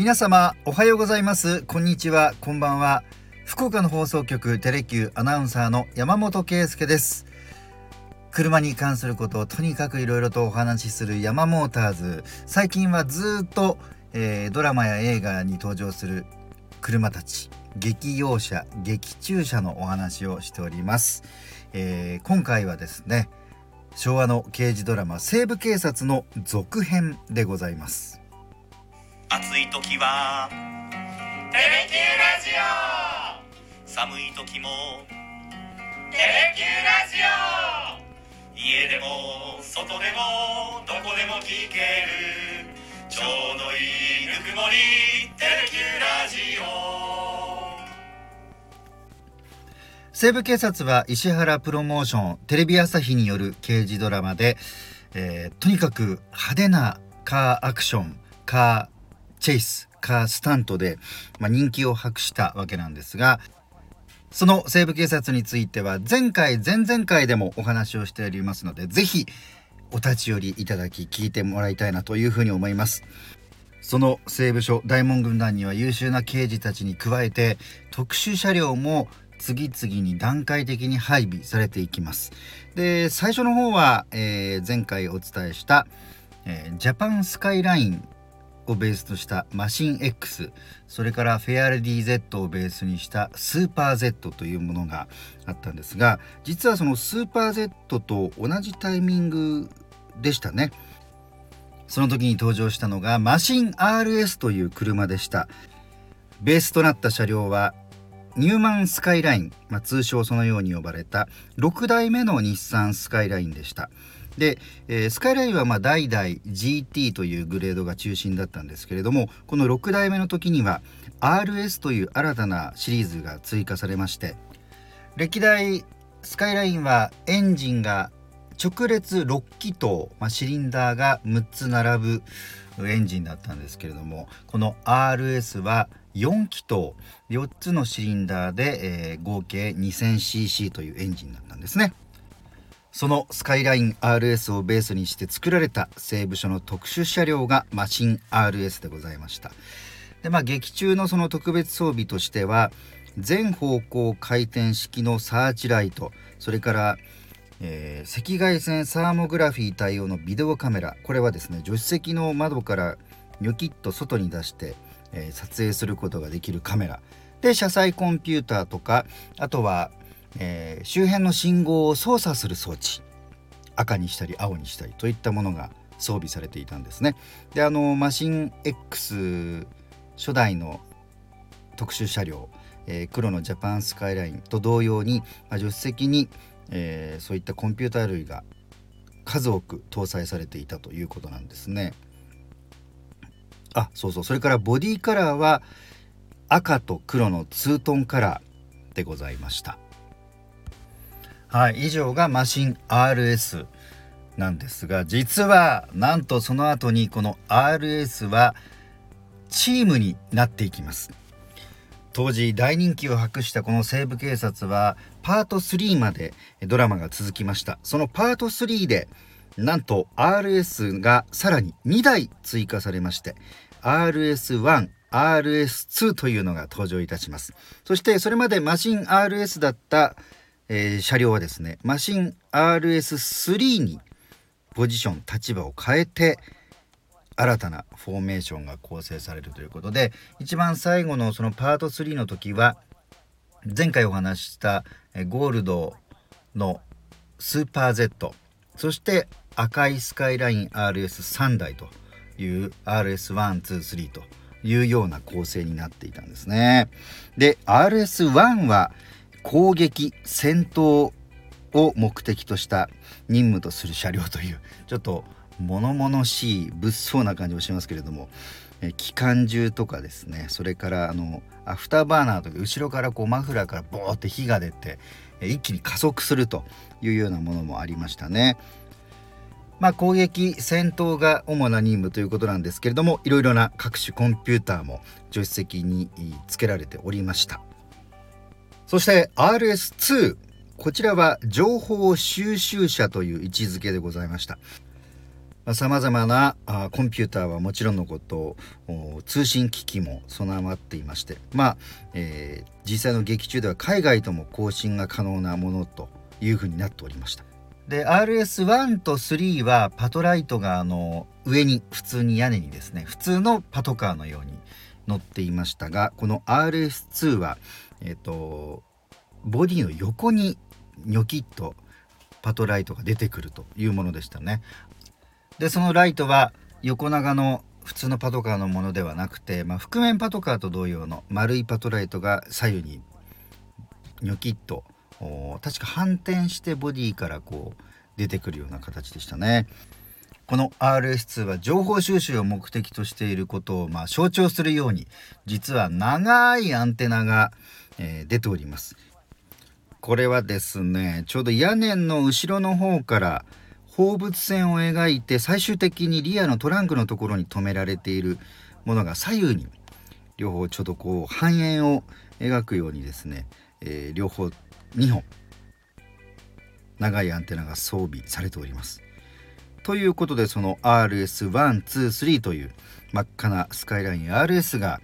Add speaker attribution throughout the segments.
Speaker 1: 皆様おはようございます。こんにちは。こんばんは。福岡の放送局テレキューアナウンサーの山本圭介です。車に関することをとにかくいろいろとお話しするヤマモーターズ。最近はずっと、えー、ドラマや映画に登場する車たち。劇用車劇中車のお話をしております、えー、今回はですね昭和の刑事ドラマ西部警察の続編でございます。
Speaker 2: 暑い時は
Speaker 3: テレキューラジ
Speaker 2: オ。寒い時も
Speaker 3: テレキューラジオ。
Speaker 2: 家でも外でもどこでも聞けるちょうどいいぬくもりテレキューラジオ。
Speaker 1: 西部警察は石原プロモーションテレビ朝日による刑事ドラマで、えー、とにかく派手なカーアクションカーチェイスカースタントで、まあ、人気を博したわけなんですがその西部警察については前回前々回でもお話をしておりますので是非お立ち寄りいただき聞いてもらいたいなというふうに思います。その西部署大門軍団には優秀な刑事たちに加えて特殊車両も次々に段階的に配備されていきます。で最初の方は、えー、前回お伝えした、えー、ジャパンスカイラインをベースとしたマシン X それからフェアレディ Z をベースにしたスーパー Z というものがあったんですが実はそのスーパー Z と同じタイミングでしたね。その時に登場したのがマシン RS という車でした。ベースとなった車両はニューマンスカイライン、まあ、通称そのように呼ばれた6代目の日産スカイラインでした。で、えー、スカイラインはま代々 GT というグレードが中心だったんですけれどもこの6代目の時には RS という新たなシリーズが追加されまして歴代スカイラインはエンジンが直列6気筒、まあ、シリンダーが6つ並ぶエンジンだったんですけれどもこの RS は4気筒4つのシリンダーで、えー、合計 2000cc というエンジンだったんですね。そのスカイライン RS をベースにして作られた西部署の特殊車両がマシン RS でございました。でまあ劇中のその特別装備としては全方向回転式のサーチライトそれから、えー、赤外線サーモグラフィー対応のビデオカメラこれはですね助手席の窓からニョキッと外に出して、えー、撮影することができるカメラ。で車載コンピューターとかあとはえー、周辺の信号を操作する装置赤にしたり青にしたりといったものが装備されていたんですね。であのマシン X 初代の特殊車両、えー、黒のジャパンスカイラインと同様に、まあ、助手席に、えー、そういったコンピューター類が数多く搭載されていたということなんですね。あそうそうそれからボディカラーは赤と黒のツートンカラーでございました。はい、以上がマシン RS なんですが実はなんとその後にこの RS はチームになっていきます。当時大人気を博したこの西部警察はパート3までドラマが続きました。そのパート3でなんと RS がさらに2台追加されまして RS1 RS2 というのが登場いたします。そしてそれまでマシン RS だったえー、車両はですねマシン RS3 にポジション立場を変えて新たなフォーメーションが構成されるということで一番最後のそのパート3の時は前回お話ししたゴールドのスーパー Z そして赤いスカイライン RS3 台という RS123 というような構成になっていたんですね。で RS1 は攻撃戦闘を目的とした任務とする車両というちょっと物々しい物騒な感じもしますけれどもえ機関銃とかですねそれからあのアフターバーナーとか後ろからこうマフラーからボーって火が出てえ一気に加速するというようなものもありましたね。まあ、攻撃戦闘が主な任務ということなんですけれどもいろいろな各種コンピューターも助手席につけられておりました。そして RS2 こちらは情報収集車という位置づけでございました。さまざ、まなあコンピューターはもちろんのこと通信機器も備わっていましてまあ、えー、実際の劇中では海外とも更新が可能なものというふうになっておりました。で RS1 と3はパトライトがあの上に普通に屋根にですね普通のパトカーのように乗っていましたがこの RS2 はえっ、ー、とボディの横にニョキッとパトライトが出てくるというものでしたねでそのライトは横長の普通のパトカーのものではなくて、まあ、覆面パトカーと同様の丸いパトライトが左右にニョキッと確か反転してボディからこう出てくるような形でしたね。この RS2 は情報収集を目的としていることをまあ象徴するように実は長いアンテナが、えー、出ております。これはですねちょうど屋根の後ろの方から放物線を描いて最終的にリアのトランクのところに止められているものが左右に両方ちょっとこう半円を描くようにですね、えー、両方2本長いアンテナが装備されております。ということでその RS123 という真っ赤なスカイライン RS が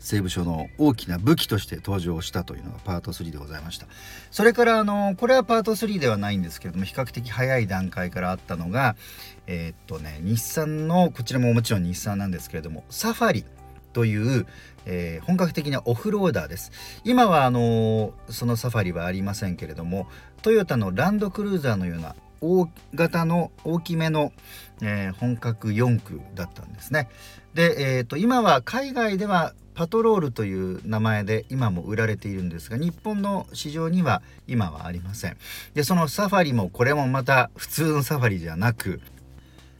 Speaker 1: 西部署の大きな武器として登場したというのがパート3でございました。それからあのこれはパート3ではないんですけれども比較的早い段階からあったのがえー、っとね日産のこちらももちろん日産なんですけれどもサファリという、えー、本格的なオフローダーです。今はあのそのサファリはありませんけれどもトヨタのランドクルーザーのような大型の大きめの、えー、本格4駆だったんですね。で、えーと今は海外ではパトロールという名前で今も売られているんですが日本の市場には今はありませんでそのサファリもこれもまた普通のサファリじゃなく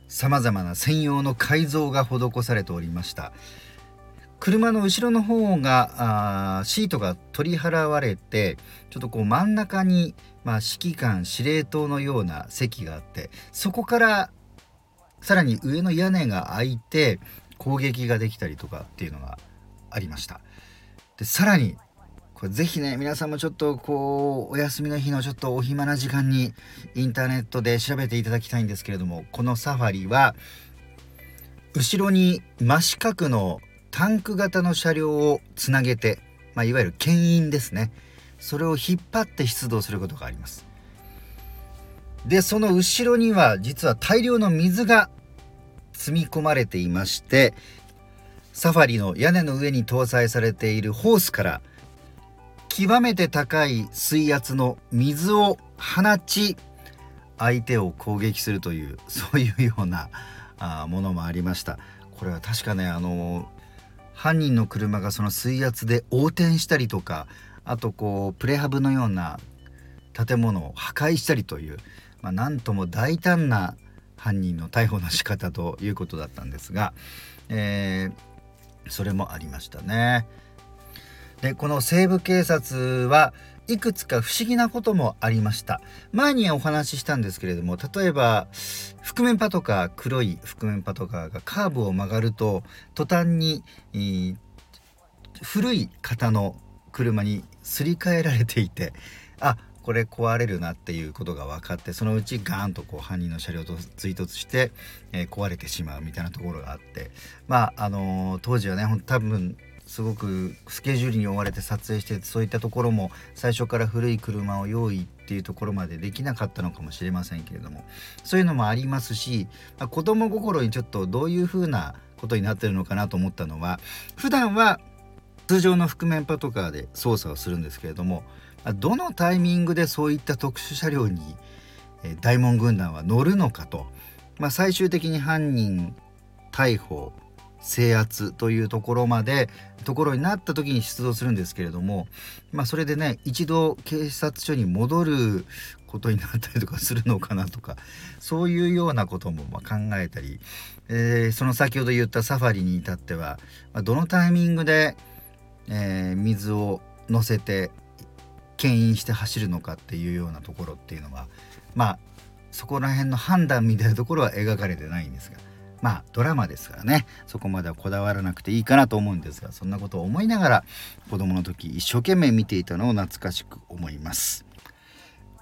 Speaker 1: さまざまな専用の改造が施されておりました車の後ろの方があーシートが取り払われてちょっとこう真ん中に、まあ、指揮官司令塔のような席があってそこからさらに上の屋根が開いて攻撃ができたりとかっていうのがありました。でさらにこれぜひね皆さんもちょっとこうお休みの日のちょっとお暇な時間にインターネットで調べていただきたいんですけれどもこのサファリは後ろに真四角のタンク型の車両をつなげて、まあ、いわゆる牽引ですね。それを引っ張って出動することがあります。でその後ろには実は大量の水が積み込まれていましてサファリの屋根の上に搭載されているホースから極めて高い水圧の水を放ち相手を攻撃するという そういうようなあものもありました。これは確かねあの犯人の車がその水圧で横転したりとかあとこうプレハブのような建物を破壊したりという、まあ、なんとも大胆な犯人の逮捕の仕方ということだったんですが、えーそれもありましたね。でこの西部警察はいくつか不思議なこともありました前にお話ししたんですけれども例えば覆面パトカー黒い覆面パトカーがカーブを曲がると途端に、古い型の車にすり替えられていて あこれ壊れるなっていうことが分かってそのうちガーンとこう犯人の車両と追突して、えー、壊れてしまうみたいなところがあってまああのー、当時はね多分すごくスケジュールに追われて撮影してそういったところも最初から古い車を用意っていうところまでできなかったのかもしれませんけれどもそういうのもありますし、まあ、子供心にちょっとどういうふうなことになってるのかなと思ったのは普段は通常の覆面パトカーで操作をするんですけれどもどのタイミングでそういった特殊車両に大門軍団は乗るのかと、まあ、最終的に犯人逮捕制圧というところまでところになった時に出動するんですけれども、まあ、それでね一度警察署に戻ることになったりとかするのかなとかそういうようなこともま考えたり、えー、その先ほど言ったサファリに至っては、まあ、どのタイミングで、えー、水を乗せて牽引して走るのかっていうようなところっていうのはまあそこら辺の判断みたいなところは描かれてないんですがまあドラマですからねそこまではこだわらなくていいかなと思うんですがそんなことを思いながら子供の時一生懸命見ていたのを懐かしく思います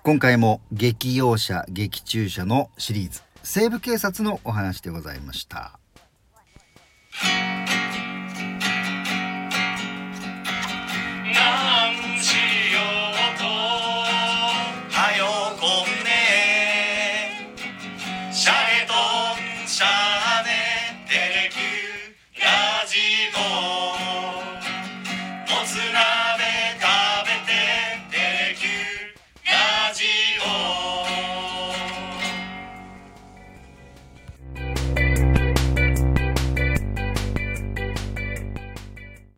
Speaker 1: 今回も劇用車劇中車のシリーズ西部警察のお話でございました。